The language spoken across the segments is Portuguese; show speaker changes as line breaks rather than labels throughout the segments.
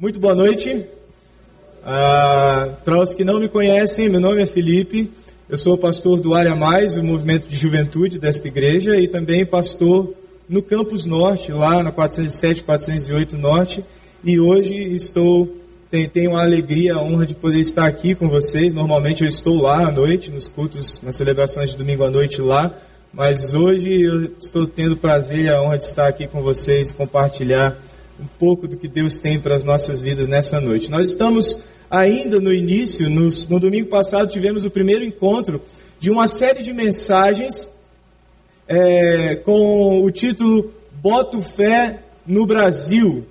Muito boa noite. Ah, para os que não me conhecem, meu nome é Felipe. Eu sou pastor do Área Mais, o movimento de juventude desta igreja, e também pastor no Campus Norte, lá na 407, 408 Norte. E hoje estou tenho a alegria, a honra de poder estar aqui com vocês. Normalmente eu estou lá à noite, nos cultos, nas celebrações de domingo à noite lá, mas hoje eu estou tendo o prazer e a honra de estar aqui com vocês, compartilhar um pouco do que Deus tem para as nossas vidas nessa noite. Nós estamos ainda no início, nos, no domingo passado tivemos o primeiro encontro de uma série de mensagens é, com o título Boto Fé no Brasil.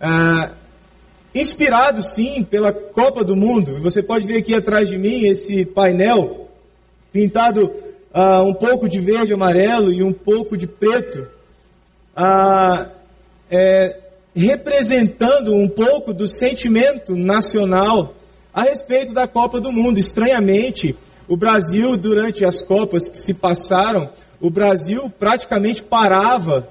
Ah, inspirado sim pela Copa do Mundo. Você pode ver aqui atrás de mim esse painel pintado uh, um pouco de verde amarelo e um pouco de preto, uh, é, representando um pouco do sentimento nacional a respeito da Copa do Mundo. Estranhamente, o Brasil, durante as Copas que se passaram, o Brasil praticamente parava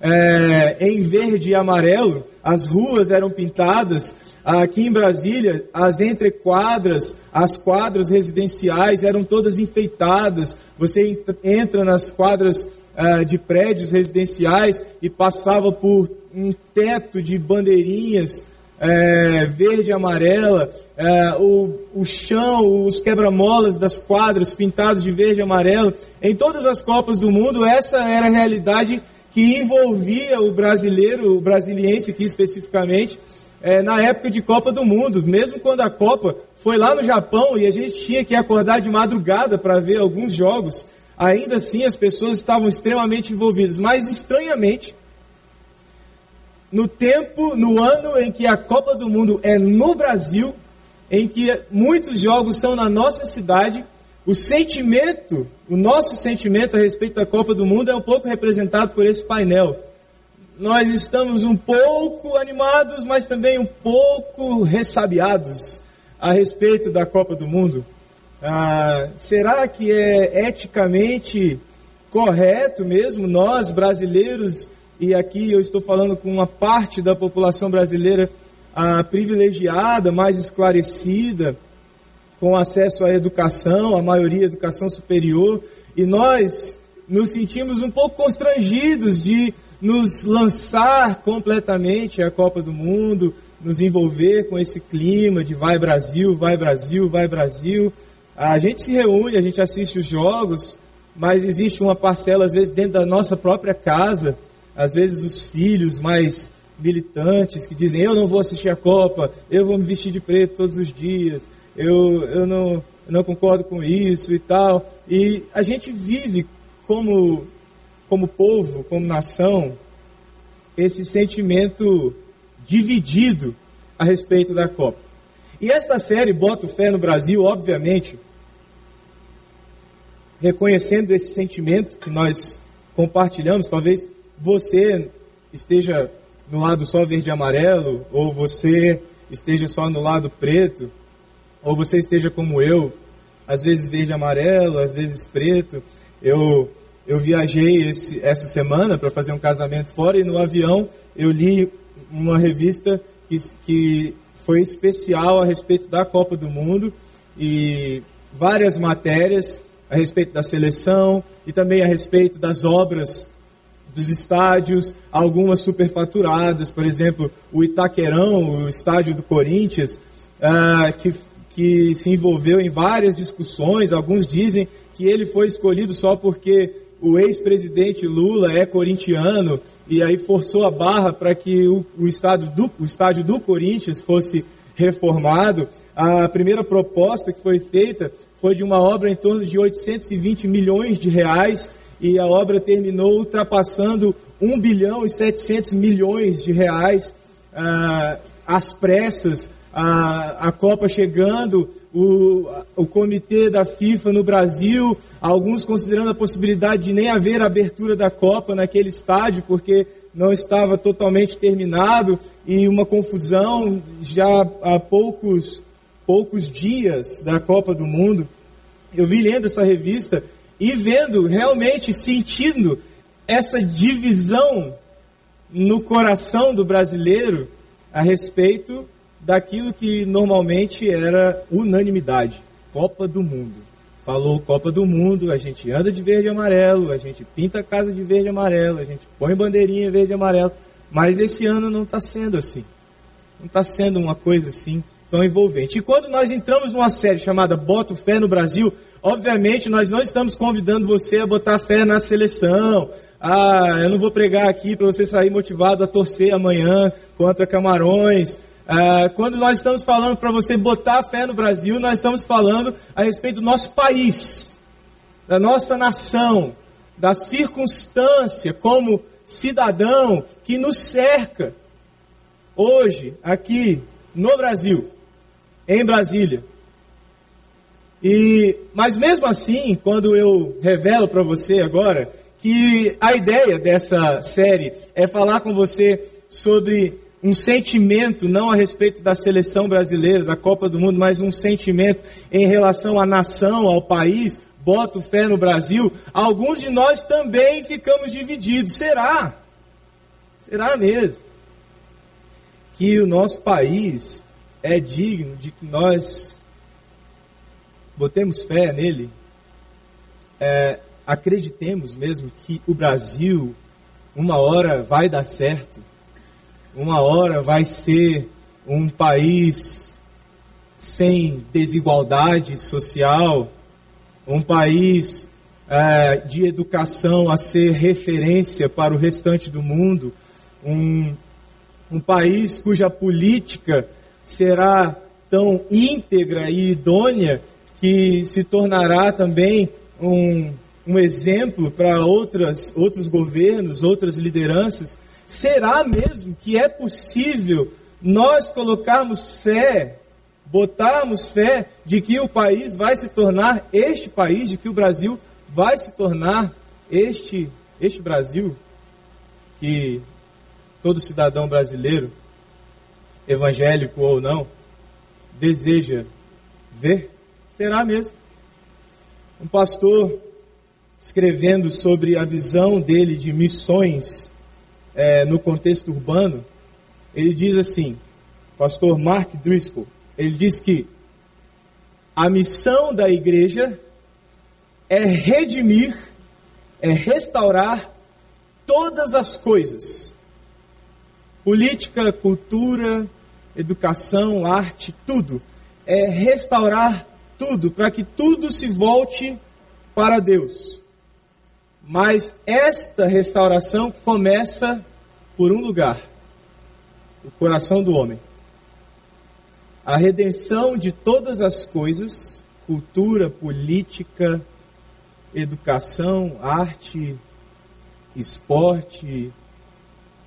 é, em verde e amarelo, as ruas eram pintadas. Aqui em Brasília, as entrequadras, as quadras residenciais eram todas enfeitadas. Você entra nas quadras uh, de prédios residenciais e passava por um teto de bandeirinhas é, verde e amarela, é, o, o chão, os quebra-molas das quadras pintados de verde e amarelo. Em todas as Copas do Mundo, essa era a realidade que envolvia o brasileiro, o brasiliense aqui especificamente, é, na época de Copa do Mundo. Mesmo quando a Copa foi lá no Japão e a gente tinha que acordar de madrugada para ver alguns jogos, ainda assim as pessoas estavam extremamente envolvidas. Mas estranhamente, no tempo, no ano em que a Copa do Mundo é no Brasil, em que muitos jogos são na nossa cidade, o sentimento, o nosso sentimento a respeito da Copa do Mundo é um pouco representado por esse painel. Nós estamos um pouco animados, mas também um pouco ressabiados a respeito da Copa do Mundo. Ah, será que é eticamente correto mesmo nós, brasileiros, e aqui eu estou falando com uma parte da população brasileira ah, privilegiada, mais esclarecida, com acesso à educação, a maioria educação superior, e nós nos sentimos um pouco constrangidos de nos lançar completamente à Copa do Mundo, nos envolver com esse clima de vai Brasil, vai Brasil, vai Brasil. A gente se reúne, a gente assiste os jogos, mas existe uma parcela, às vezes, dentro da nossa própria casa, às vezes os filhos mais militantes que dizem: Eu não vou assistir a Copa, eu vou me vestir de preto todos os dias, eu, eu não, não concordo com isso e tal. E a gente vive como, como povo, como nação, esse sentimento dividido a respeito da Copa. E esta série, Bota Fé no Brasil, obviamente, reconhecendo esse sentimento que nós compartilhamos, talvez você esteja no lado só verde e amarelo, ou você esteja só no lado preto, ou você esteja como eu, às vezes verde e amarelo, às vezes preto. Eu, eu viajei esse, essa semana para fazer um casamento fora e no avião eu li uma revista que, que foi especial a respeito da Copa do Mundo e várias matérias a respeito da seleção e também a respeito das obras dos estádios, algumas superfaturadas, por exemplo, o Itaquerão, o estádio do Corinthians, uh, que que se envolveu em várias discussões. Alguns dizem que ele foi escolhido só porque o ex-presidente Lula é corintiano e aí forçou a barra para que o, o, estádio do, o estádio do Corinthians fosse reformado. A primeira proposta que foi feita foi de uma obra em torno de 820 milhões de reais e a obra terminou ultrapassando 1 bilhão e 700 milhões de reais ah, às pressas a, a Copa chegando, o, o comitê da FIFA no Brasil, alguns considerando a possibilidade de nem haver abertura da Copa naquele estádio, porque não estava totalmente terminado, e uma confusão já há poucos, poucos dias da Copa do Mundo. Eu vi lendo essa revista e vendo, realmente sentindo essa divisão no coração do brasileiro a respeito daquilo que normalmente era unanimidade: Copa do Mundo. Falou Copa do Mundo, a gente anda de verde e amarelo, a gente pinta a casa de verde e amarelo, a gente põe bandeirinha verde e amarelo. Mas esse ano não está sendo assim. Não está sendo uma coisa assim tão envolvente. E quando nós entramos numa série chamada Boto Fé no Brasil, obviamente nós não estamos convidando você a botar fé na seleção. Ah, eu não vou pregar aqui para você sair motivado a torcer amanhã contra Camarões. Ah, quando nós estamos falando para você botar fé no Brasil, nós estamos falando a respeito do nosso país, da nossa nação, da circunstância como cidadão que nos cerca hoje, aqui no Brasil, em Brasília. E, mas mesmo assim, quando eu revelo para você agora que a ideia dessa série é falar com você sobre um sentimento, não a respeito da seleção brasileira, da Copa do Mundo, mas um sentimento em relação à nação, ao país, boto fé no Brasil, alguns de nós também ficamos divididos. Será? Será mesmo? Que o nosso país é digno de que nós botemos fé nele? É, acreditemos mesmo que o Brasil, uma hora vai dar certo? uma hora vai ser um país sem desigualdade social, um país é, de educação a ser referência para o restante do mundo, um, um país cuja política será tão íntegra e idônea que se tornará também um, um exemplo para outros governos, outras lideranças. Será mesmo que é possível nós colocarmos fé, botarmos fé de que o país vai se tornar este país, de que o Brasil vai se tornar este, este Brasil que todo cidadão brasileiro, evangélico ou não, deseja ver? Será mesmo? Um pastor escrevendo sobre a visão dele de missões é, no contexto urbano, ele diz assim, pastor Mark Driscoll, ele diz que a missão da igreja é redimir, é restaurar todas as coisas. Política, cultura, educação, arte, tudo. É restaurar tudo, para que tudo se volte para Deus. Mas esta restauração começa por um lugar: o coração do homem. A redenção de todas as coisas, cultura, política, educação, arte, esporte,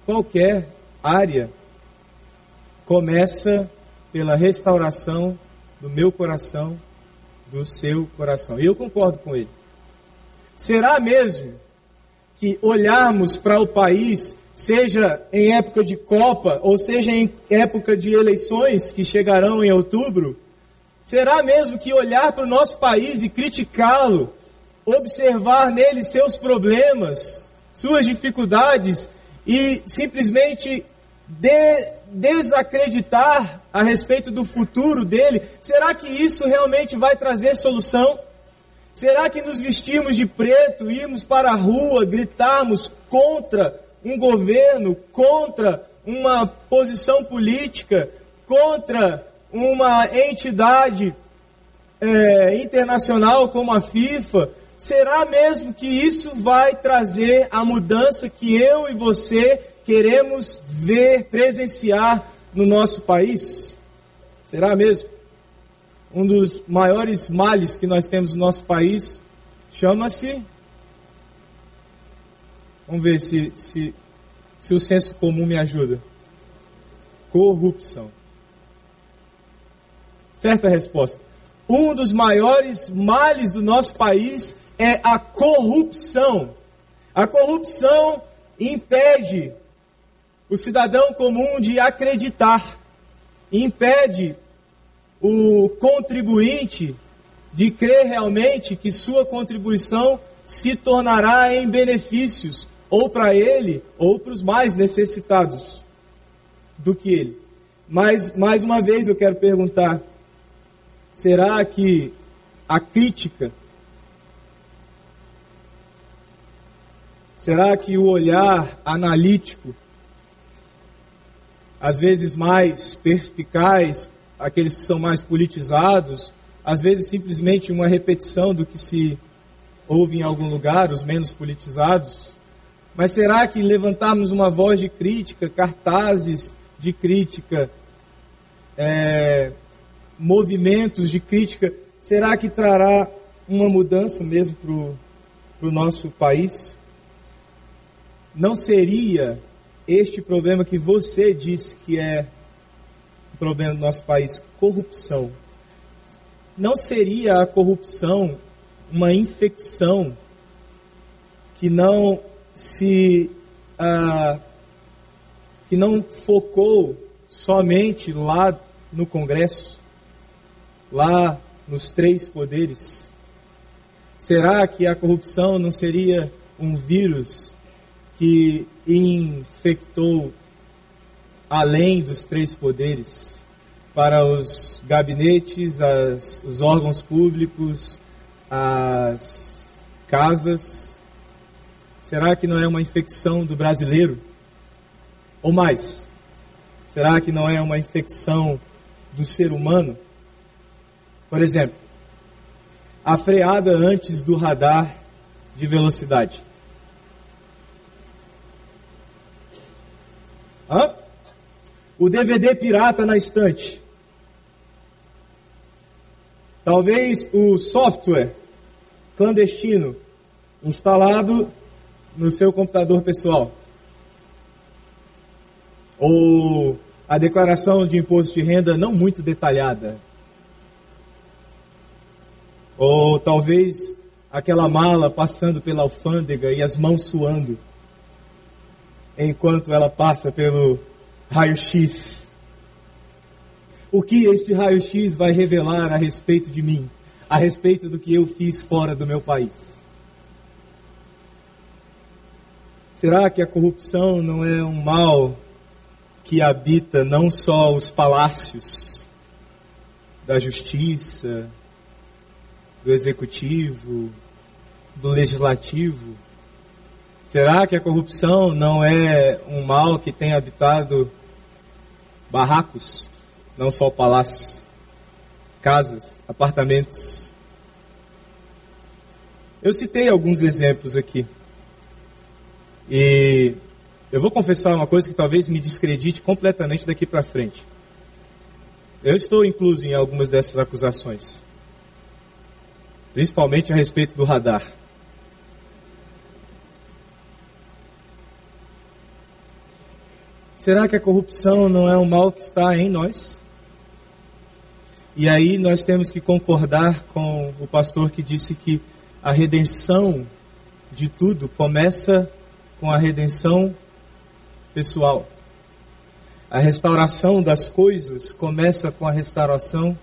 qualquer área, começa pela restauração do meu coração, do seu coração. E eu concordo com ele. Será mesmo que olharmos para o país, seja em época de Copa, ou seja em época de eleições que chegarão em outubro, será mesmo que olhar para o nosso país e criticá-lo, observar nele seus problemas, suas dificuldades e simplesmente de, desacreditar a respeito do futuro dele, será que isso realmente vai trazer solução? Será que nos vestirmos de preto, irmos para a rua, gritarmos contra um governo, contra uma posição política, contra uma entidade é, internacional como a FIFA, será mesmo que isso vai trazer a mudança que eu e você queremos ver, presenciar no nosso país? Será mesmo? um dos maiores males que nós temos no nosso país chama-se. Vamos ver se, se, se o senso comum me ajuda. Corrupção. Certa resposta. Um dos maiores males do nosso país é a corrupção. A corrupção impede o cidadão comum de acreditar, impede o contribuinte de crer realmente que sua contribuição se tornará em benefícios, ou para ele, ou para os mais necessitados do que ele. Mas, mais uma vez, eu quero perguntar: será que a crítica, será que o olhar analítico, às vezes mais perspicaz, aqueles que são mais politizados, às vezes simplesmente uma repetição do que se ouve em algum lugar, os menos politizados? Mas será que levantarmos uma voz de crítica, cartazes de crítica, é, movimentos de crítica, será que trará uma mudança mesmo para o nosso país? Não seria este problema que você disse que é o problema do nosso país, corrupção. Não seria a corrupção uma infecção que não se ah, que não focou somente lá no Congresso, lá nos três poderes? Será que a corrupção não seria um vírus que infectou além dos três poderes para os gabinetes, as, os órgãos públicos, as casas? Será que não é uma infecção do brasileiro? Ou mais, será que não é uma infecção do ser humano? Por exemplo, a freada antes do radar de velocidade. Hã? O DVD pirata na estante. Talvez o software clandestino instalado no seu computador pessoal. Ou a declaração de imposto de renda não muito detalhada. Ou talvez aquela mala passando pela alfândega e as mãos suando enquanto ela passa pelo raio-x. O que este raio-x vai revelar a respeito de mim, a respeito do que eu fiz fora do meu país? Será que a corrupção não é um mal que habita não só os palácios da justiça, do executivo, do legislativo? Será que a corrupção não é um mal que tem habitado barracos, não só palácios, casas, apartamentos? Eu citei alguns exemplos aqui. E eu vou confessar uma coisa que talvez me descredite completamente daqui para frente. Eu estou incluso em algumas dessas acusações, principalmente a respeito do radar. Será que a corrupção não é um mal que está em nós? E aí nós temos que concordar com o pastor que disse que a redenção de tudo começa com a redenção pessoal. A restauração das coisas começa com a restauração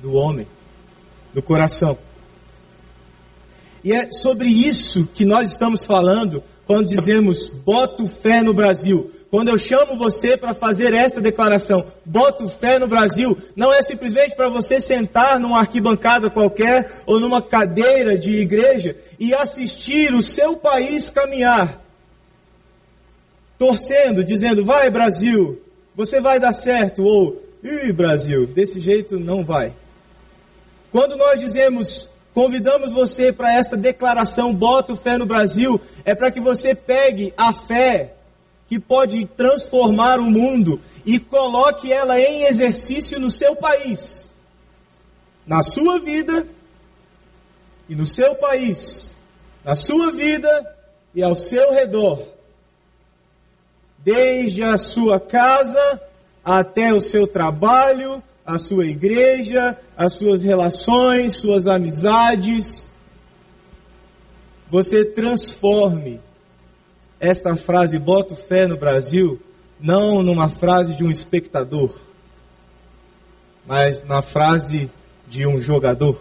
do homem, do coração. E é sobre isso que nós estamos falando quando dizemos boto fé no Brasil. Quando eu chamo você para fazer essa declaração, boto fé no Brasil, não é simplesmente para você sentar numa arquibancada qualquer ou numa cadeira de igreja e assistir o seu país caminhar, torcendo, dizendo: vai Brasil, você vai dar certo, ou ih Brasil, desse jeito não vai. Quando nós dizemos convidamos você para esta declaração, boto fé no Brasil, é para que você pegue a fé que pode transformar o mundo e coloque ela em exercício no seu país, na sua vida e no seu país, na sua vida e ao seu redor, desde a sua casa até o seu trabalho, a sua igreja, as suas relações, suas amizades. Você transforme esta frase boto fé no Brasil não numa frase de um espectador, mas na frase de um jogador.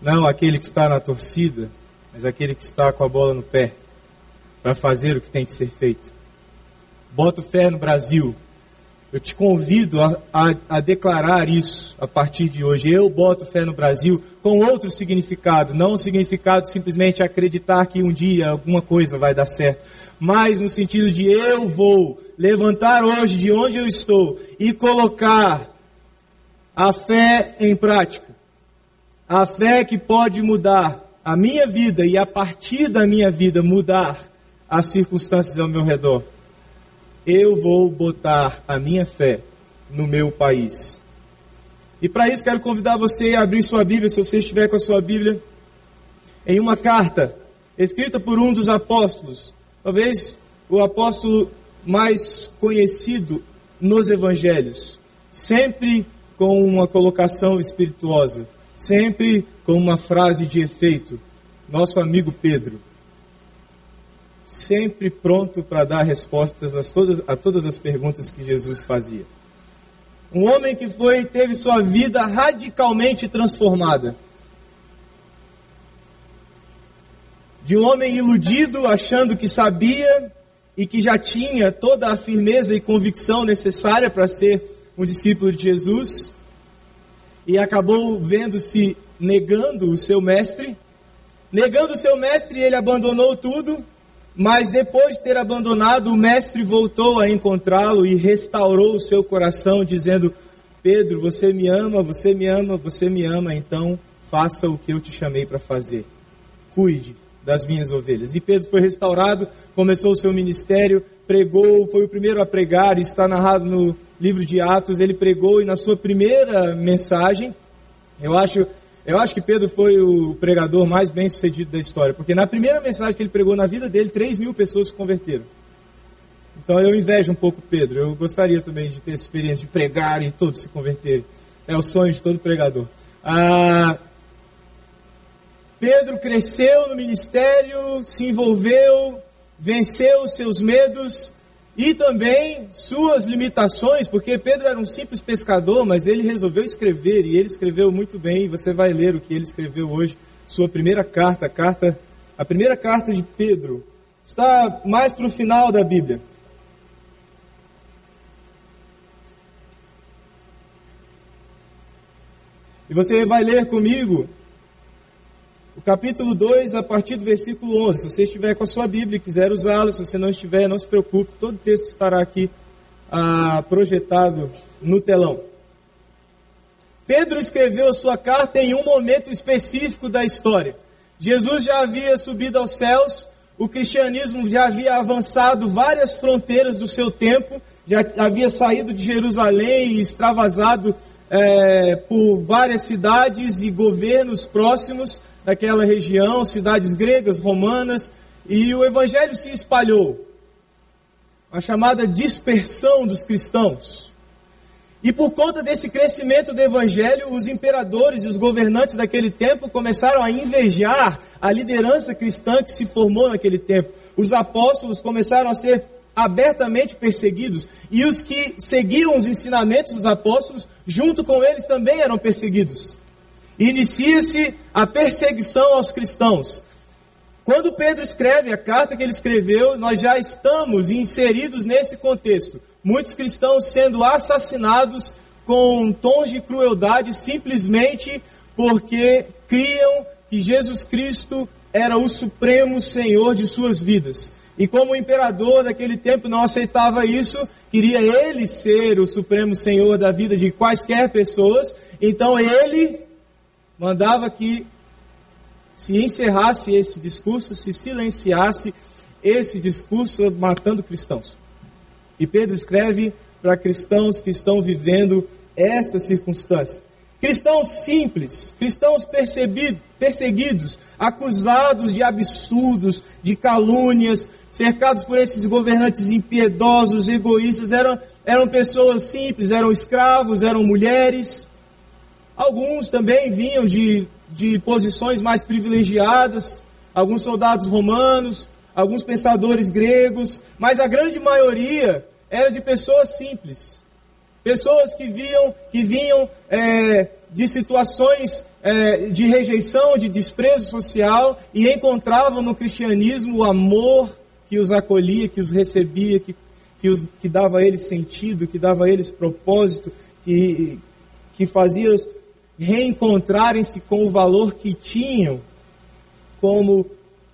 Não aquele que está na torcida, mas aquele que está com a bola no pé para fazer o que tem que ser feito. Boto fé no Brasil. Eu te convido a, a, a, declarar isso a partir de hoje. Eu boto fé no Brasil com outro significado, não significado simplesmente acreditar que um dia alguma coisa vai dar certo, mas no sentido de eu vou levantar hoje de onde eu estou e colocar a fé em prática. A fé que pode mudar a minha vida e a partir da minha vida mudar as circunstâncias ao meu redor eu vou botar a minha fé no meu país. E para isso quero convidar você a abrir sua Bíblia, se você estiver com a sua Bíblia, em uma carta escrita por um dos apóstolos, talvez o apóstolo mais conhecido nos evangelhos, sempre com uma colocação espirituosa, sempre com uma frase de efeito. Nosso amigo Pedro sempre pronto para dar respostas a todas, a todas as perguntas que Jesus fazia. Um homem que foi teve sua vida radicalmente transformada. De um homem iludido, achando que sabia e que já tinha toda a firmeza e convicção necessária para ser um discípulo de Jesus, e acabou vendo-se negando o seu mestre. Negando o seu mestre, ele abandonou tudo mas depois de ter abandonado, o mestre voltou a encontrá-lo e restaurou o seu coração, dizendo: Pedro, você me ama, você me ama, você me ama, então faça o que eu te chamei para fazer. Cuide das minhas ovelhas. E Pedro foi restaurado, começou o seu ministério, pregou, foi o primeiro a pregar, está narrado no livro de Atos. Ele pregou e na sua primeira mensagem, eu acho eu acho que Pedro foi o pregador mais bem sucedido da história, porque na primeira mensagem que ele pregou na vida dele, 3 mil pessoas se converteram. Então eu invejo um pouco Pedro. Eu gostaria também de ter essa experiência de pregar e todos se converterem. É o sonho de todo pregador. Ah, Pedro cresceu no ministério, se envolveu, venceu os seus medos e também suas limitações, porque Pedro era um simples pescador, mas ele resolveu escrever e ele escreveu muito bem. Você vai ler o que ele escreveu hoje, sua primeira carta, a carta, a primeira carta de Pedro, está mais para o final da Bíblia. E você vai ler comigo o capítulo 2, a partir do versículo 11. Se você estiver com a sua Bíblia e quiser usá-la, se você não estiver, não se preocupe, todo o texto estará aqui ah, projetado no telão. Pedro escreveu a sua carta em um momento específico da história. Jesus já havia subido aos céus, o cristianismo já havia avançado várias fronteiras do seu tempo, já havia saído de Jerusalém e extravasado é, por várias cidades e governos próximos daquela região, cidades gregas, romanas, e o evangelho se espalhou. A chamada dispersão dos cristãos. E por conta desse crescimento do evangelho, os imperadores e os governantes daquele tempo começaram a invejar a liderança cristã que se formou naquele tempo. Os apóstolos começaram a ser abertamente perseguidos, e os que seguiam os ensinamentos dos apóstolos, junto com eles também eram perseguidos inicia-se a perseguição aos cristãos. Quando Pedro escreve a carta que ele escreveu, nós já estamos inseridos nesse contexto. Muitos cristãos sendo assassinados com tons de crueldade simplesmente porque criam que Jesus Cristo era o supremo Senhor de suas vidas. E como o imperador daquele tempo não aceitava isso, queria ele ser o supremo Senhor da vida de quaisquer pessoas, então ele mandava que se encerrasse esse discurso, se silenciasse esse discurso matando cristãos. E Pedro escreve para cristãos que estão vivendo esta circunstância. Cristãos simples, cristãos perseguidos, acusados de absurdos, de calúnias, cercados por esses governantes impiedosos, egoístas, eram, eram pessoas simples, eram escravos, eram mulheres, Alguns também vinham de, de posições mais privilegiadas, alguns soldados romanos, alguns pensadores gregos, mas a grande maioria era de pessoas simples. Pessoas que, viam, que vinham é, de situações é, de rejeição, de desprezo social e encontravam no cristianismo o amor que os acolhia, que os recebia, que, que os, que dava a eles sentido, que dava a eles propósito, que, que fazia reencontrarem-se com o valor que tinham como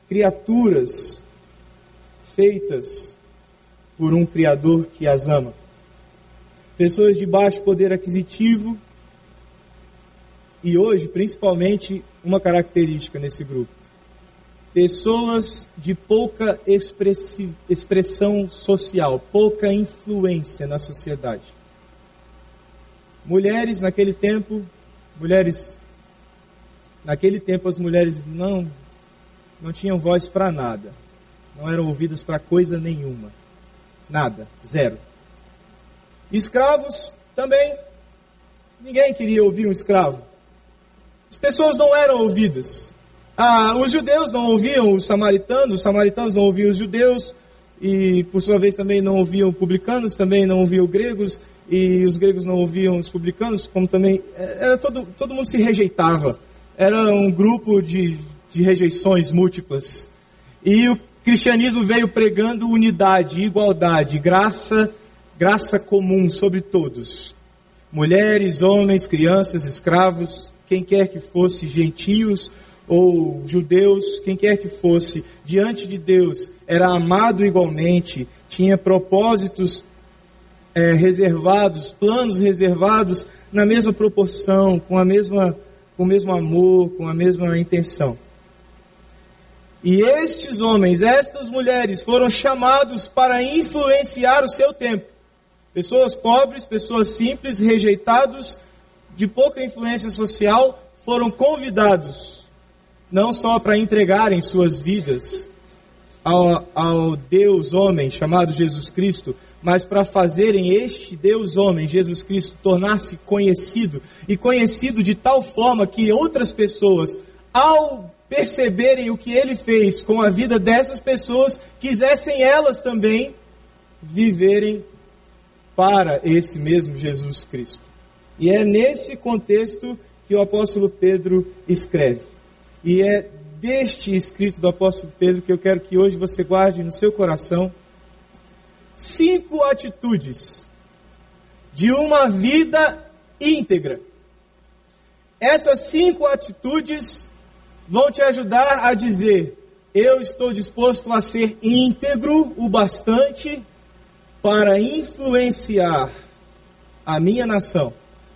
criaturas feitas por um Criador que as ama. Pessoas de baixo poder aquisitivo e hoje, principalmente, uma característica nesse grupo: pessoas de pouca expressão social, pouca influência na sociedade. Mulheres naquele tempo, mulheres naquele tempo as mulheres não não tinham voz para nada. Não eram ouvidas para coisa nenhuma. Nada, zero. Escravos também. Ninguém queria ouvir um escravo. As pessoas não eram ouvidas. Ah, os judeus não ouviam os samaritanos, os samaritanos não ouviam os judeus, e por sua vez também não ouviam publicanos, também não ouviam gregos, e os gregos não ouviam os publicanos, como também. É, era todo, todo mundo se rejeitava. Era um grupo de, de rejeições múltiplas. E o cristianismo veio pregando unidade, igualdade, graça, graça comum sobre todos. Mulheres, homens, crianças, escravos, quem quer que fosse, gentios ou judeus, quem quer que fosse, diante de Deus, era amado igualmente, tinha propósitos é, reservados, planos reservados na mesma proporção, com a mesma, com o mesmo amor, com a mesma intenção. E estes homens, estas mulheres, foram chamados para influenciar o seu tempo. Pessoas pobres, pessoas simples, rejeitados de pouca influência social foram convidados não só para entregarem suas vidas ao, ao Deus homem chamado Jesus Cristo, mas para fazerem este Deus homem, Jesus Cristo, tornar-se conhecido e conhecido de tal forma que outras pessoas, ao perceberem o que ele fez com a vida dessas pessoas, quisessem elas também viverem para esse mesmo Jesus Cristo. E é nesse contexto que o apóstolo Pedro escreve. E é deste escrito do apóstolo Pedro que eu quero que hoje você guarde no seu coração cinco atitudes de uma vida íntegra. Essas cinco atitudes vão te ajudar a dizer: eu estou disposto a ser íntegro o bastante para influenciar a minha nação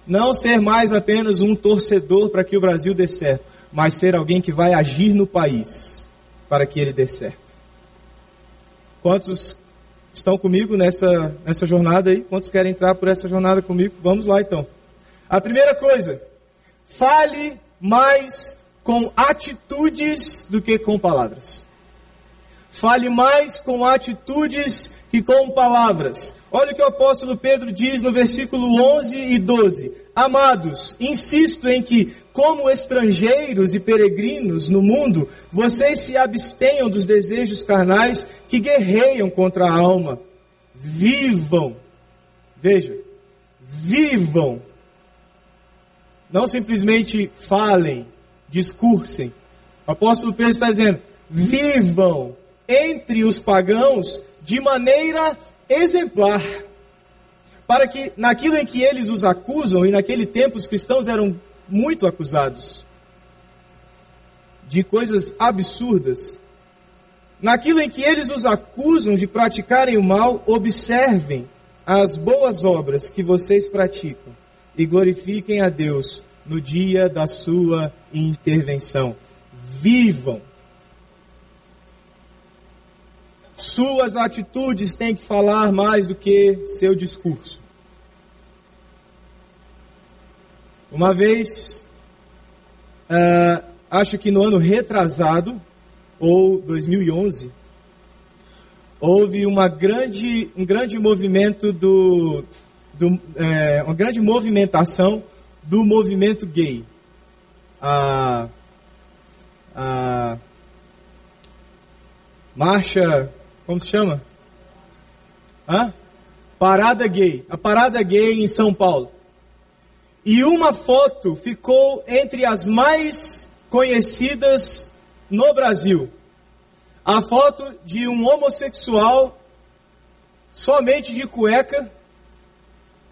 não ser mais apenas um torcedor para que o Brasil dê certo, mas ser alguém que vai agir no país para que ele dê certo. Quantos estão comigo nessa, nessa jornada aí? Quantos querem entrar por essa jornada comigo? Vamos lá então. A primeira coisa, fale mais com atitudes do que com palavras. Fale mais com atitudes que com palavras. Olha o que o apóstolo Pedro diz no versículo 11 e 12. Amados, insisto em que, como estrangeiros e peregrinos no mundo, vocês se abstenham dos desejos carnais que guerreiam contra a alma. Vivam. Veja, vivam. Não simplesmente falem, discursem. O apóstolo Pedro está dizendo: vivam entre os pagãos de maneira exemplar, para que naquilo em que eles os acusam, e naquele tempo os cristãos eram muito acusados de coisas absurdas, naquilo em que eles os acusam de praticarem o mal, observem as boas obras que vocês praticam e glorifiquem a Deus no dia da sua intervenção. Vivam Suas atitudes têm que falar mais do que seu discurso. Uma vez, uh, acho que no ano retrasado, ou 2011, houve uma grande, um grande movimento do, do é, uma grande movimentação do movimento gay. A, a marcha como se chama? Hã? Parada gay. A parada gay em São Paulo. E uma foto ficou entre as mais conhecidas no Brasil. A foto de um homossexual somente de cueca,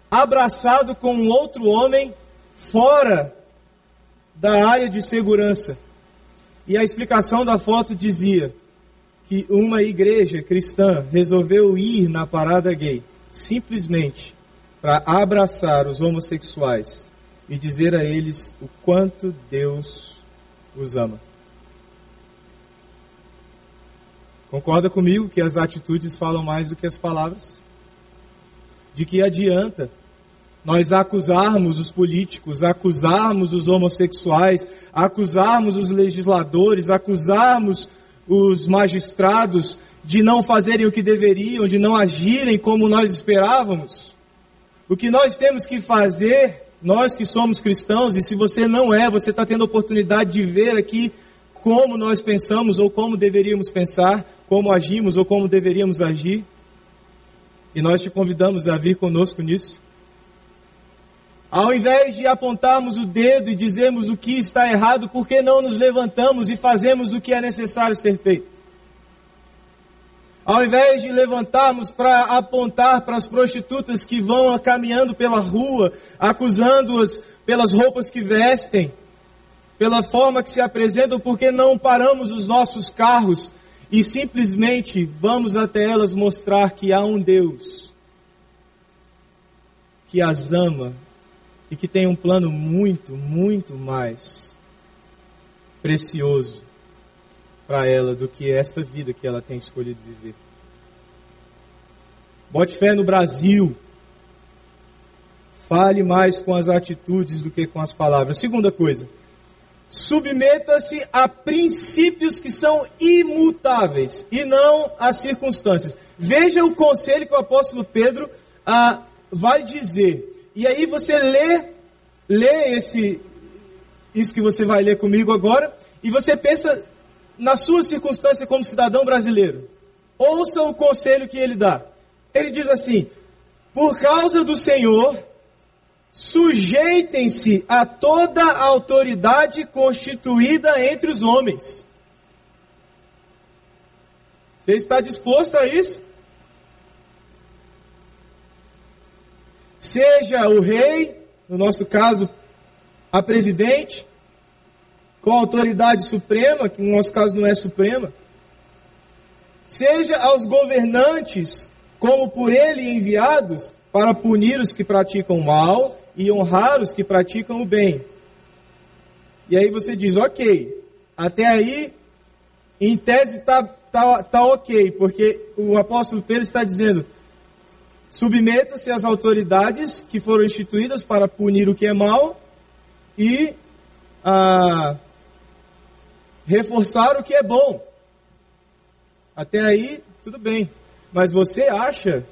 abraçado com um outro homem fora da área de segurança. E a explicação da foto dizia que uma igreja cristã resolveu ir na parada gay simplesmente para abraçar os homossexuais e dizer a eles o quanto Deus os ama. Concorda comigo que as atitudes falam mais do que as palavras? De que adianta nós acusarmos os políticos, acusarmos os homossexuais, acusarmos os legisladores, acusarmos os magistrados de não fazerem o que deveriam, de não agirem como nós esperávamos. O que nós temos que fazer, nós que somos cristãos, e se você não é, você está tendo a oportunidade de ver aqui como nós pensamos ou como deveríamos pensar, como agimos ou como deveríamos agir. E nós te convidamos a vir conosco nisso. Ao invés de apontarmos o dedo e dizermos o que está errado, por que não nos levantamos e fazemos o que é necessário ser feito? Ao invés de levantarmos para apontar para as prostitutas que vão caminhando pela rua, acusando-as pelas roupas que vestem, pela forma que se apresentam, por que não paramos os nossos carros e simplesmente vamos até elas mostrar que há um Deus que as ama e que tem um plano muito, muito mais precioso para ela do que esta vida que ela tem escolhido viver. Bote fé no Brasil. Fale mais com as atitudes do que com as palavras. Segunda coisa, submeta-se a princípios que são imutáveis e não a circunstâncias. Veja o conselho que o apóstolo Pedro ah, vai dizer. E aí você lê, lê esse, isso que você vai ler comigo agora, e você pensa na sua circunstância como cidadão brasileiro. Ouça o conselho que ele dá. Ele diz assim: por causa do Senhor, sujeitem-se a toda a autoridade constituída entre os homens. Você está disposto a isso? Seja o rei, no nosso caso, a presidente, com a autoridade suprema, que no nosso caso não é suprema, seja aos governantes, como por ele enviados, para punir os que praticam o mal e honrar os que praticam o bem. E aí você diz, ok, até aí, em tese está tá, tá ok, porque o apóstolo Pedro está dizendo, Submeta-se às autoridades que foram instituídas para punir o que é mal e ah, reforçar o que é bom. Até aí, tudo bem. Mas você acha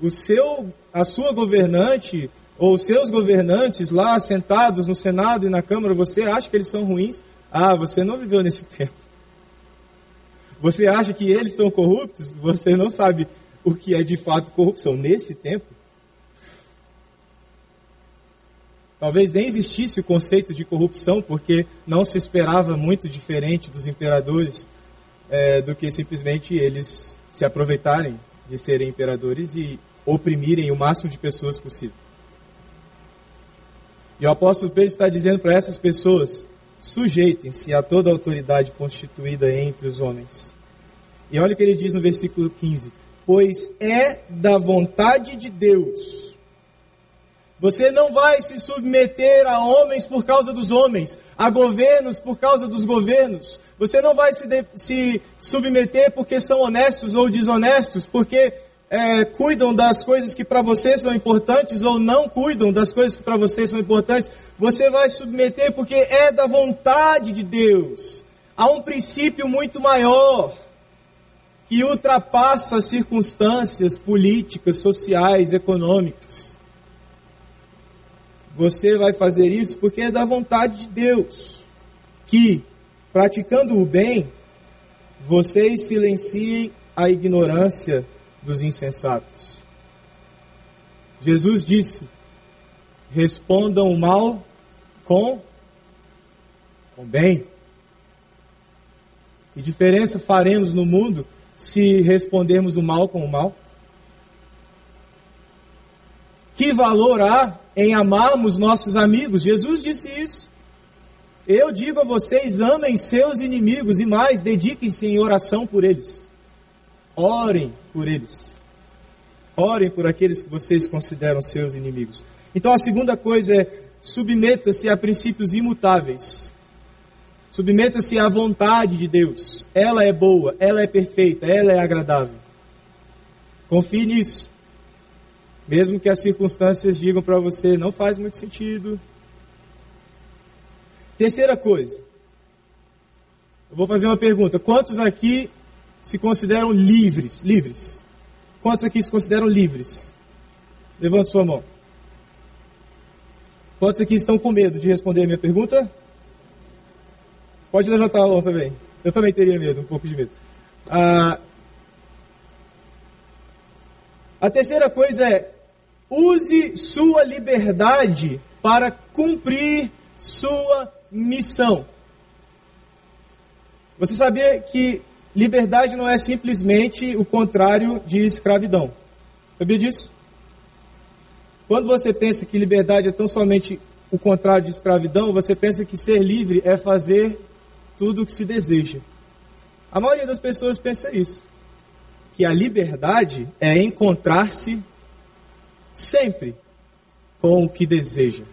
o seu, a sua governante ou os seus governantes lá sentados no Senado e na Câmara, você acha que eles são ruins? Ah, você não viveu nesse tempo. Você acha que eles são corruptos? Você não sabe o que é de fato corrupção. Nesse tempo, talvez nem existisse o conceito de corrupção, porque não se esperava muito diferente dos imperadores é, do que simplesmente eles se aproveitarem de serem imperadores e oprimirem o máximo de pessoas possível. E o apóstolo Pedro está dizendo para essas pessoas: sujeitem-se a toda a autoridade constituída entre os homens. E olha o que ele diz no versículo 15: pois é da vontade de Deus. Você não vai se submeter a homens por causa dos homens, a governos por causa dos governos. Você não vai se, de, se submeter porque são honestos ou desonestos, porque é, cuidam das coisas que para você são importantes ou não cuidam das coisas que para você são importantes. Você vai submeter porque é da vontade de Deus. Há um princípio muito maior que ultrapassa circunstâncias políticas, sociais, econômicas. Você vai fazer isso porque é da vontade de Deus. Que, praticando o bem, vocês silenciem a ignorância dos insensatos. Jesus disse: respondam o mal com, com bem. Que diferença faremos no mundo se respondermos o mal com o mal? Que valor há em amarmos nossos amigos? Jesus disse isso. Eu digo a vocês: amem seus inimigos e mais, dediquem-se em oração por eles. Orem por eles. Orem por aqueles que vocês consideram seus inimigos. Então a segunda coisa é submeta-se a princípios imutáveis. Submeta-se à vontade de Deus. Ela é boa, ela é perfeita, ela é agradável. Confie nisso. Mesmo que as circunstâncias digam para você, não faz muito sentido. Terceira coisa. Eu vou fazer uma pergunta. Quantos aqui se consideram livres? Livres. Quantos aqui se consideram livres? Levante sua mão. Quantos aqui estão com medo de responder a minha pergunta? Pode levantar a mão também. Eu também teria medo, um pouco de medo. Ah, a terceira coisa é: use sua liberdade para cumprir sua missão. Você sabia que liberdade não é simplesmente o contrário de escravidão? Sabia disso? Quando você pensa que liberdade é tão somente o contrário de escravidão, você pensa que ser livre é fazer tudo o que se deseja. A maioria das pessoas pensa isso. Que a liberdade é encontrar-se sempre com o que deseja.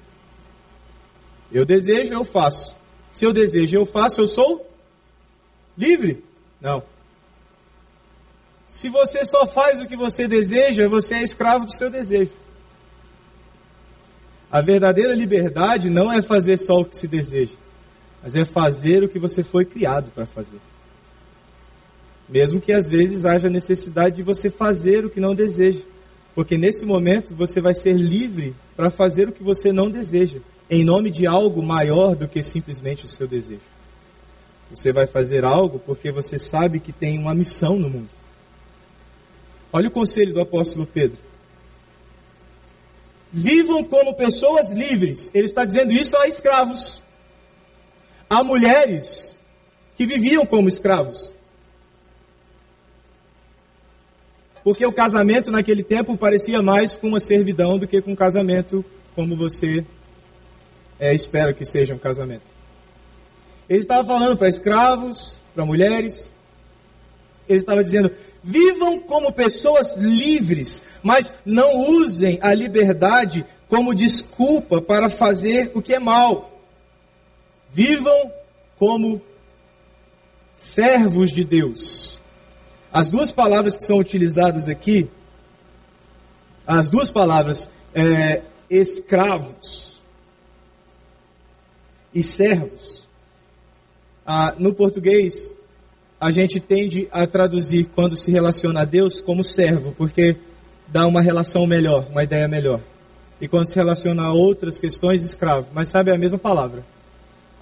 Eu desejo, eu faço. Se eu desejo, eu faço, eu sou livre? Não. Se você só faz o que você deseja, você é escravo do seu desejo. A verdadeira liberdade não é fazer só o que se deseja, mas é fazer o que você foi criado para fazer. Mesmo que às vezes haja necessidade de você fazer o que não deseja, porque nesse momento você vai ser livre para fazer o que você não deseja, em nome de algo maior do que simplesmente o seu desejo. Você vai fazer algo porque você sabe que tem uma missão no mundo. Olha o conselho do apóstolo Pedro. Vivam como pessoas livres. Ele está dizendo isso a escravos. A mulheres que viviam como escravos. Porque o casamento naquele tempo parecia mais com uma servidão do que com um casamento como você é, espera que seja um casamento. Ele estava falando para escravos, para mulheres. Ele estava dizendo: Vivam como pessoas livres, mas não usem a liberdade como desculpa para fazer o que é mal. Vivam como servos de Deus. As duas palavras que são utilizadas aqui, as duas palavras é, escravos e servos, ah, no português a gente tende a traduzir quando se relaciona a Deus como servo, porque dá uma relação melhor, uma ideia melhor. E quando se relaciona a outras questões, escravo. Mas sabe a mesma palavra.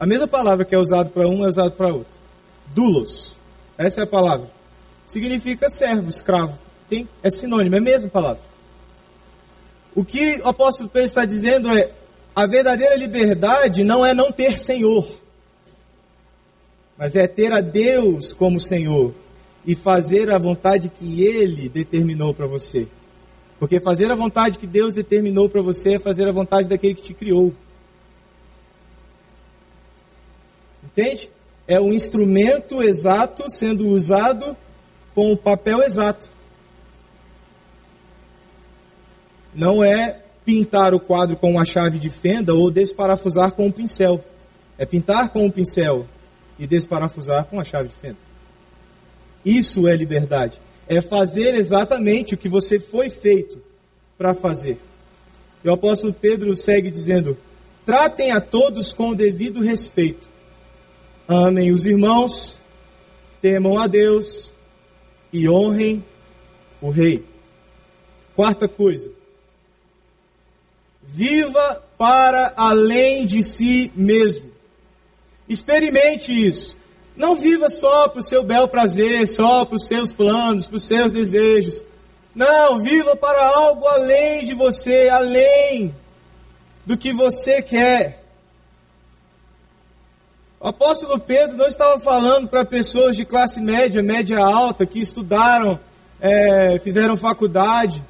A mesma palavra que é usada para um é usada para outro. Dulos. Essa é a palavra. Significa servo, escravo. Tem, é sinônimo, é a mesma palavra. O que o apóstolo Pedro está dizendo é: a verdadeira liberdade não é não ter senhor mas é ter a Deus como Senhor e fazer a vontade que Ele determinou para você. Porque fazer a vontade que Deus determinou para você é fazer a vontade daquele que te criou. Entende? É um instrumento exato sendo usado com o papel exato. Não é pintar o quadro com uma chave de fenda ou desparafusar com um pincel. É pintar com um pincel e desparafusar com a chave de fenda. Isso é liberdade. É fazer exatamente o que você foi feito para fazer. E o apóstolo Pedro segue dizendo: tratem a todos com o devido respeito. Amem os irmãos, temam a Deus e honrem o rei. Quarta coisa. Viva para além de si mesmo. Experimente isso. Não viva só para o seu bel prazer, só para os seus planos, para os seus desejos. Não, viva para algo além de você, além do que você quer. O apóstolo Pedro não estava falando para pessoas de classe média, média alta, que estudaram, é, fizeram faculdade,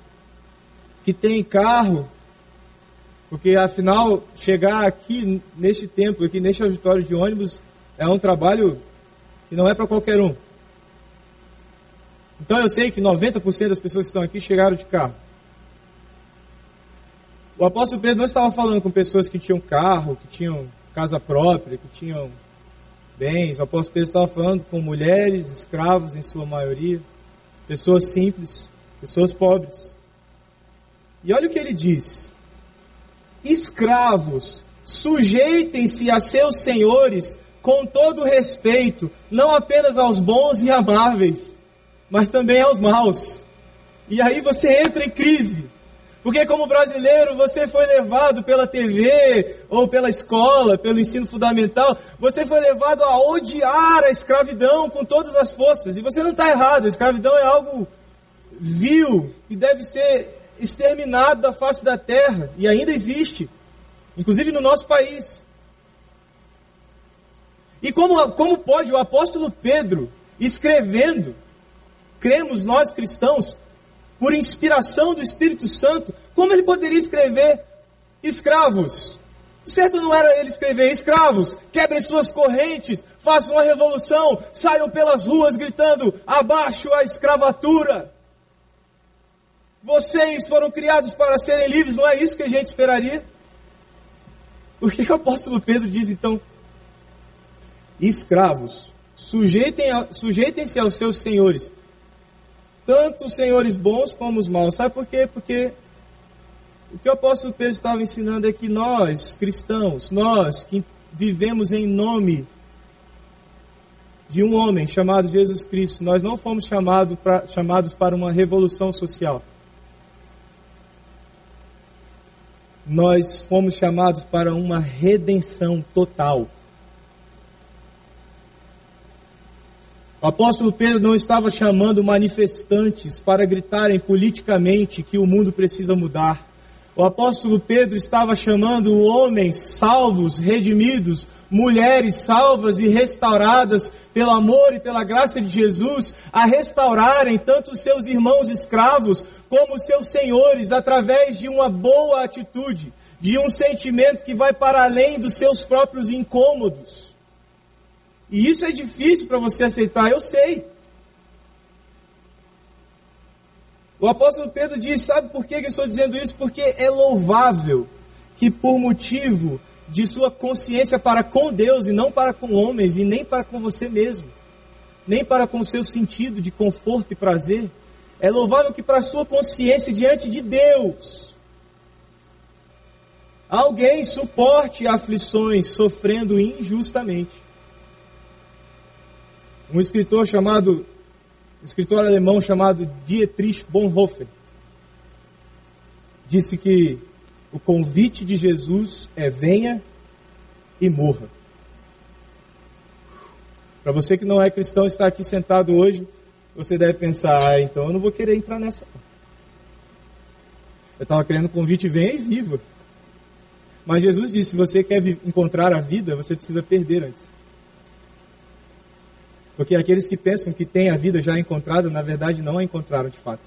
que têm carro, Porque afinal, chegar aqui neste templo, aqui neste auditório de ônibus, é um trabalho que não é para qualquer um. Então eu sei que 90% das pessoas que estão aqui chegaram de carro. O apóstolo Pedro não estava falando com pessoas que tinham carro, que tinham casa própria, que tinham bens. O apóstolo Pedro estava falando com mulheres, escravos em sua maioria, pessoas simples, pessoas pobres. E olha o que ele diz: Escravos, sujeitem-se a seus senhores com todo respeito, não apenas aos bons e amáveis, mas também aos maus. E aí você entra em crise. Porque como brasileiro, você foi levado pela TV ou pela escola, pelo ensino fundamental, você foi levado a odiar a escravidão com todas as forças. E você não está errado, a escravidão é algo vil, que deve ser exterminado da face da terra, e ainda existe, inclusive no nosso país. E como, como pode o apóstolo Pedro, escrevendo, cremos nós cristãos, por inspiração do Espírito Santo, como ele poderia escrever escravos? Certo não era ele escrever escravos, quebrem suas correntes, façam uma revolução, saiam pelas ruas gritando abaixo a escravatura. Vocês foram criados para serem livres, não é isso que a gente esperaria? Por que o apóstolo Pedro diz então? Escravos, sujeitem-se sujeitem aos seus senhores, tanto os senhores bons como os maus. Sabe por quê? Porque o que o apóstolo Pedro estava ensinando é que nós, cristãos, nós que vivemos em nome de um homem chamado Jesus Cristo, nós não fomos chamado pra, chamados para uma revolução social. Nós fomos chamados para uma redenção total. O apóstolo Pedro não estava chamando manifestantes para gritarem politicamente que o mundo precisa mudar. O apóstolo Pedro estava chamando homens salvos, redimidos, mulheres salvas e restauradas pelo amor e pela graça de Jesus, a restaurarem tanto seus irmãos escravos como seus senhores através de uma boa atitude, de um sentimento que vai para além dos seus próprios incômodos. E isso é difícil para você aceitar, eu sei. O apóstolo Pedro diz: Sabe por que eu estou dizendo isso? Porque é louvável que, por motivo de sua consciência para com Deus e não para com homens e nem para com você mesmo, nem para com seu sentido de conforto e prazer, é louvável que, para sua consciência diante de Deus, alguém suporte aflições sofrendo injustamente. Um escritor chamado, um escritor alemão chamado Dietrich Bonhoeffer, disse que o convite de Jesus é venha e morra. Para você que não é cristão está aqui sentado hoje, você deve pensar, ah, então eu não vou querer entrar nessa. Eu estava querendo o convite venha e viva. Mas Jesus disse, se você quer encontrar a vida, você precisa perder antes. Porque aqueles que pensam que têm a vida já encontrada, na verdade não a encontraram de fato.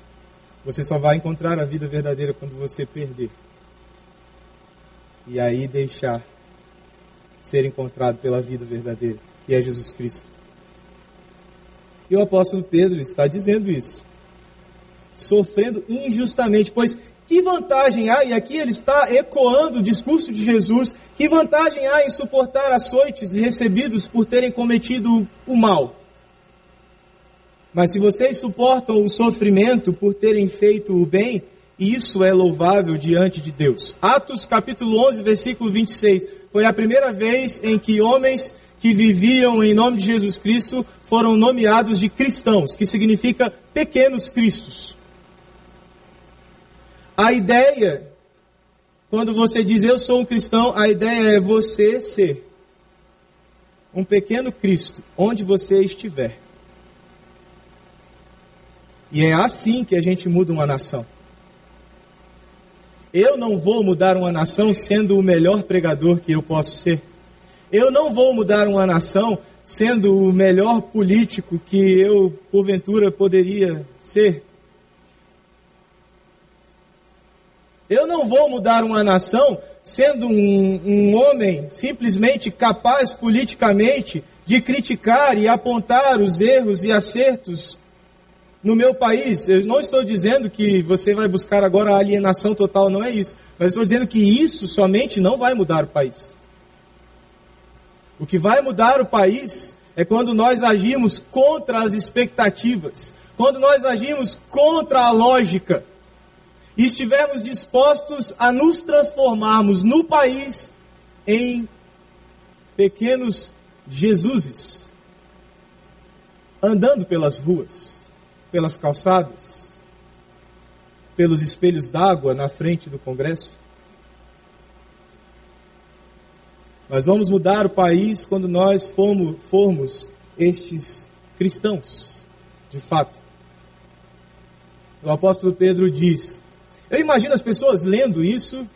Você só vai encontrar a vida verdadeira quando você perder. E aí deixar ser encontrado pela vida verdadeira, que é Jesus Cristo. E o apóstolo Pedro está dizendo isso. Sofrendo injustamente, pois que vantagem há, e aqui ele está ecoando o discurso de Jesus, que vantagem há em suportar açoites recebidos por terem cometido o mal? Mas se vocês suportam o sofrimento por terem feito o bem, isso é louvável diante de Deus. Atos capítulo 11, versículo 26. Foi a primeira vez em que homens que viviam em nome de Jesus Cristo foram nomeados de cristãos, que significa pequenos cristos. A ideia, quando você diz eu sou um cristão, a ideia é você ser um pequeno Cristo, onde você estiver. E é assim que a gente muda uma nação. Eu não vou mudar uma nação sendo o melhor pregador que eu posso ser. Eu não vou mudar uma nação sendo o melhor político que eu, porventura, poderia ser. Eu não vou mudar uma nação sendo um, um homem simplesmente capaz politicamente de criticar e apontar os erros e acertos no meu país. Eu não estou dizendo que você vai buscar agora a alienação total, não é isso. Mas estou dizendo que isso somente não vai mudar o país. O que vai mudar o país é quando nós agimos contra as expectativas, quando nós agimos contra a lógica e estivermos dispostos a nos transformarmos no país em pequenos Jesuses, andando pelas ruas, pelas calçadas, pelos espelhos d'água na frente do Congresso. Nós vamos mudar o país quando nós formos, formos estes cristãos, de fato. O apóstolo Pedro diz: eu imagino as pessoas lendo isso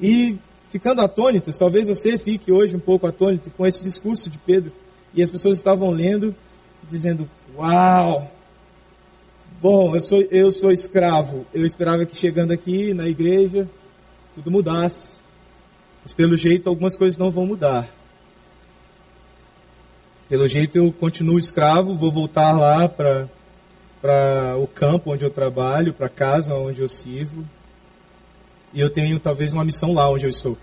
e ficando atônitas. Talvez você fique hoje um pouco atônito com esse discurso de Pedro. E as pessoas estavam lendo, dizendo: Uau! Bom, eu sou, eu sou escravo. Eu esperava que chegando aqui na igreja tudo mudasse. Mas pelo jeito algumas coisas não vão mudar. Pelo jeito eu continuo escravo, vou voltar lá para para o campo onde eu trabalho, para a casa onde eu sirvo. E eu tenho talvez uma missão lá onde eu estou.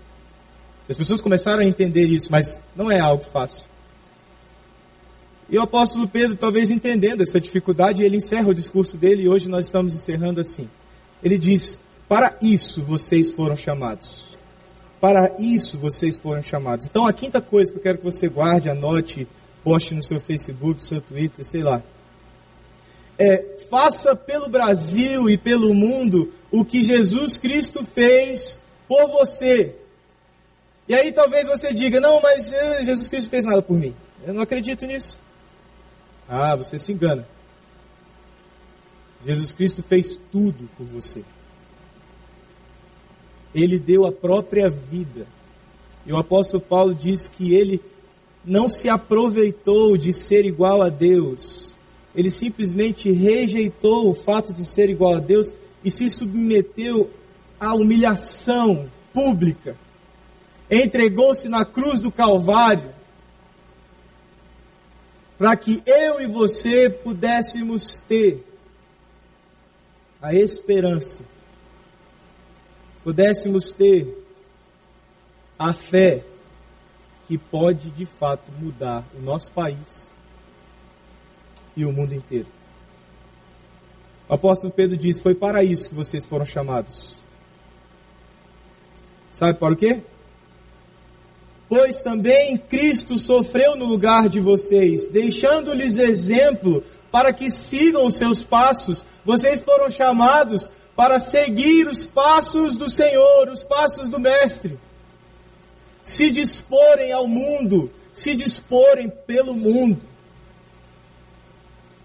As pessoas começaram a entender isso, mas não é algo fácil. E o apóstolo Pedro, talvez entendendo essa dificuldade, ele encerra o discurso dele e hoje nós estamos encerrando assim. Ele diz: Para isso vocês foram chamados. Para isso vocês foram chamados. Então a quinta coisa que eu quero que você guarde, anote, poste no seu Facebook, no seu Twitter, sei lá é, faça pelo Brasil e pelo mundo o que Jesus Cristo fez por você. E aí talvez você diga, não, mas eh, Jesus Cristo fez nada por mim. Eu não acredito nisso. Ah, você se engana. Jesus Cristo fez tudo por você. Ele deu a própria vida. E o apóstolo Paulo diz que ele não se aproveitou de ser igual a Deus, ele simplesmente rejeitou o fato de ser igual a Deus e se submeteu à humilhação pública. Entregou-se na cruz do Calvário para que eu e você pudéssemos ter a esperança, pudéssemos ter a fé que pode de fato mudar o nosso país e o mundo inteiro. O apóstolo Pedro diz: Foi para isso que vocês foram chamados. Sabe para o quê? Pois também Cristo sofreu no lugar de vocês, deixando-lhes exemplo para que sigam os seus passos. Vocês foram chamados para seguir os passos do Senhor, os passos do Mestre. Se disporem ao mundo, se disporem pelo mundo.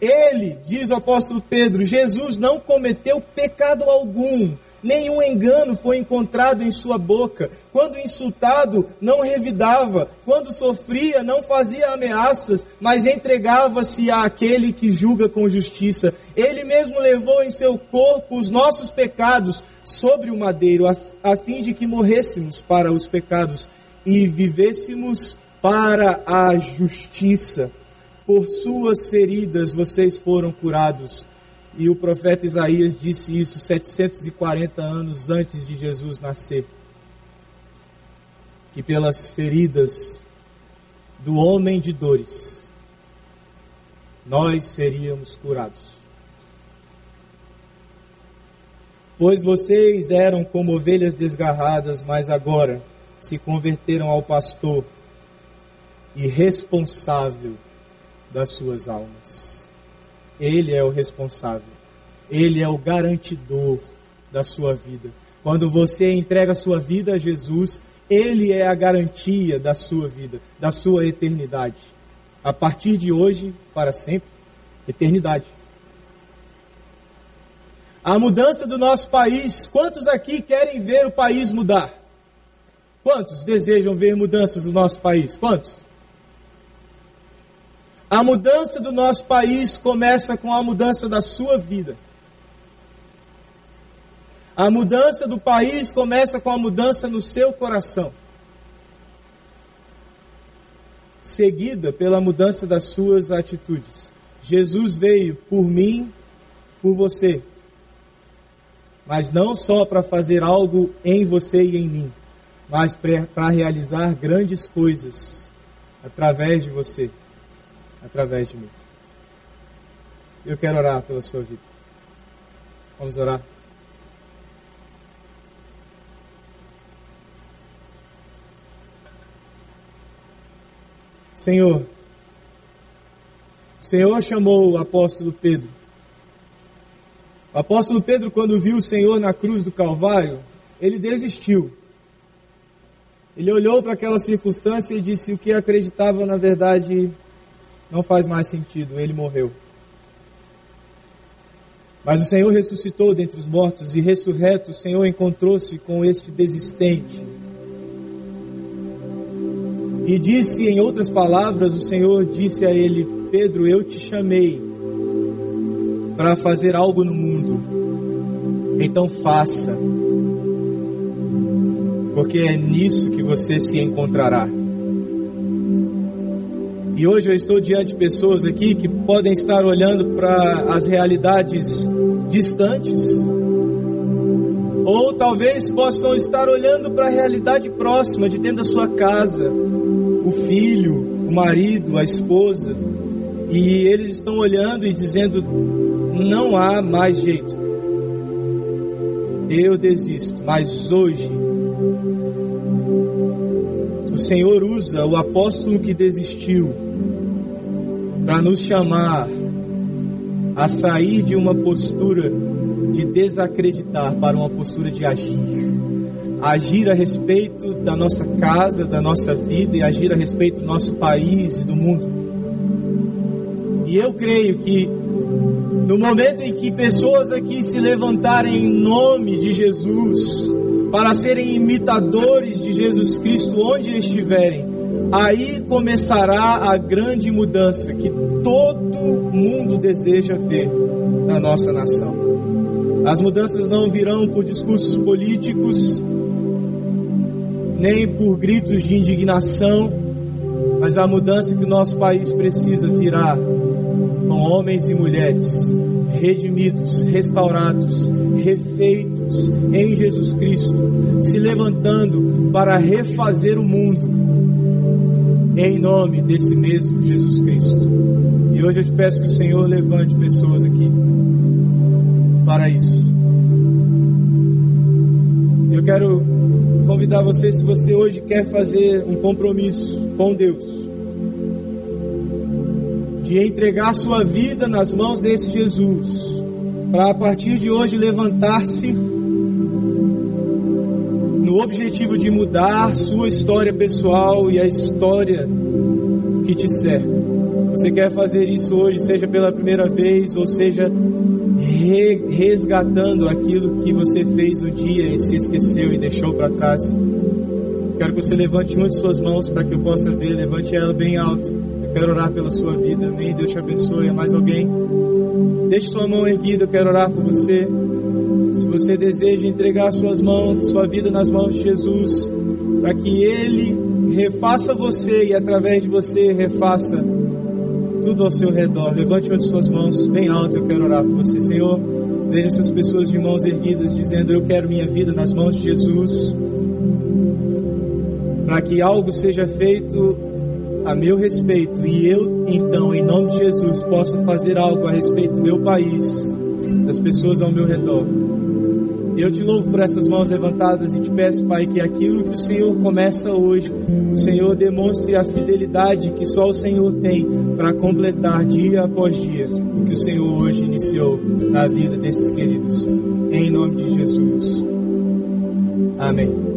Ele, diz o apóstolo Pedro, Jesus não cometeu pecado algum, nenhum engano foi encontrado em sua boca. Quando insultado, não revidava, quando sofria, não fazia ameaças, mas entregava-se àquele que julga com justiça. Ele mesmo levou em seu corpo os nossos pecados sobre o madeiro, a, a fim de que morrêssemos para os pecados e vivêssemos para a justiça por suas feridas vocês foram curados. E o profeta Isaías disse isso 740 anos antes de Jesus nascer. Que pelas feridas do homem de dores, nós seríamos curados. Pois vocês eram como ovelhas desgarradas, mas agora se converteram ao pastor e responsável das suas almas. Ele é o responsável. Ele é o garantidor da sua vida. Quando você entrega sua vida a Jesus, ele é a garantia da sua vida, da sua eternidade. A partir de hoje, para sempre, eternidade. A mudança do nosso país, quantos aqui querem ver o país mudar? Quantos desejam ver mudanças no nosso país? Quantos? A mudança do nosso país começa com a mudança da sua vida. A mudança do país começa com a mudança no seu coração, seguida pela mudança das suas atitudes. Jesus veio por mim, por você, mas não só para fazer algo em você e em mim, mas para realizar grandes coisas através de você, através de mim. Eu quero orar pela sua vida. Vamos orar. Senhor, o Senhor chamou o apóstolo Pedro. O apóstolo Pedro, quando viu o Senhor na cruz do Calvário, ele desistiu. Ele olhou para aquela circunstância e disse: O que acreditava, na verdade, não faz mais sentido. Ele morreu. Mas o Senhor ressuscitou dentre os mortos e ressurreto, o Senhor encontrou-se com este desistente. E disse, em outras palavras, o Senhor disse a ele: Pedro, eu te chamei para fazer algo no mundo, então faça, porque é nisso que você se encontrará. E hoje eu estou diante de pessoas aqui que podem estar olhando para as realidades distantes, ou talvez possam estar olhando para a realidade próxima, de dentro da sua casa, o filho, o marido, a esposa, e eles estão olhando e dizendo: não há mais jeito. Eu desisto, mas hoje o Senhor usa o apóstolo que desistiu para nos chamar a sair de uma postura de desacreditar para uma postura de agir. Agir a respeito da nossa casa, da nossa vida e agir a respeito do nosso país e do mundo. E eu creio que no momento em que pessoas aqui se levantarem em nome de Jesus, para serem imitadores de Jesus Cristo onde estiverem, aí começará a grande mudança que todo mundo deseja ver na nossa nação. As mudanças não virão por discursos políticos, nem por gritos de indignação, mas a mudança que o nosso país precisa virá com homens e mulheres redimidos, restaurados, refeitos em Jesus Cristo, se levantando para refazer o mundo em nome desse mesmo Jesus Cristo. E hoje eu te peço que o Senhor levante pessoas aqui para isso. Eu quero convidar você, se você hoje quer fazer um compromisso com Deus, de entregar sua vida nas mãos desse Jesus, para a partir de hoje levantar-se no objetivo de mudar sua história pessoal e a história que te cerca. Você quer fazer isso hoje, seja pela primeira vez, ou seja, resgatando aquilo que você fez um dia e se esqueceu e deixou para trás. Quero que você levante uma de suas mãos para que eu possa ver. Levante ela bem alto. Eu quero orar pela sua vida. Amém. Deus te abençoe. É mais alguém? Deixe sua mão erguida. Eu quero orar por você. Você deseja entregar suas mãos, sua vida nas mãos de Jesus, para que Ele refaça você e através de você refaça tudo ao seu redor. Levante de suas mãos bem alto, eu quero orar por você, Senhor. Veja essas pessoas de mãos erguidas dizendo: Eu quero minha vida nas mãos de Jesus, para que algo seja feito a meu respeito e eu, então, em nome de Jesus, possa fazer algo a respeito do meu país, das pessoas ao meu redor. Eu te louvo por essas mãos levantadas e te peço, Pai, que aquilo que o Senhor começa hoje, o Senhor demonstre a fidelidade que só o Senhor tem para completar dia após dia o que o Senhor hoje iniciou na vida desses queridos. Em nome de Jesus. Amém.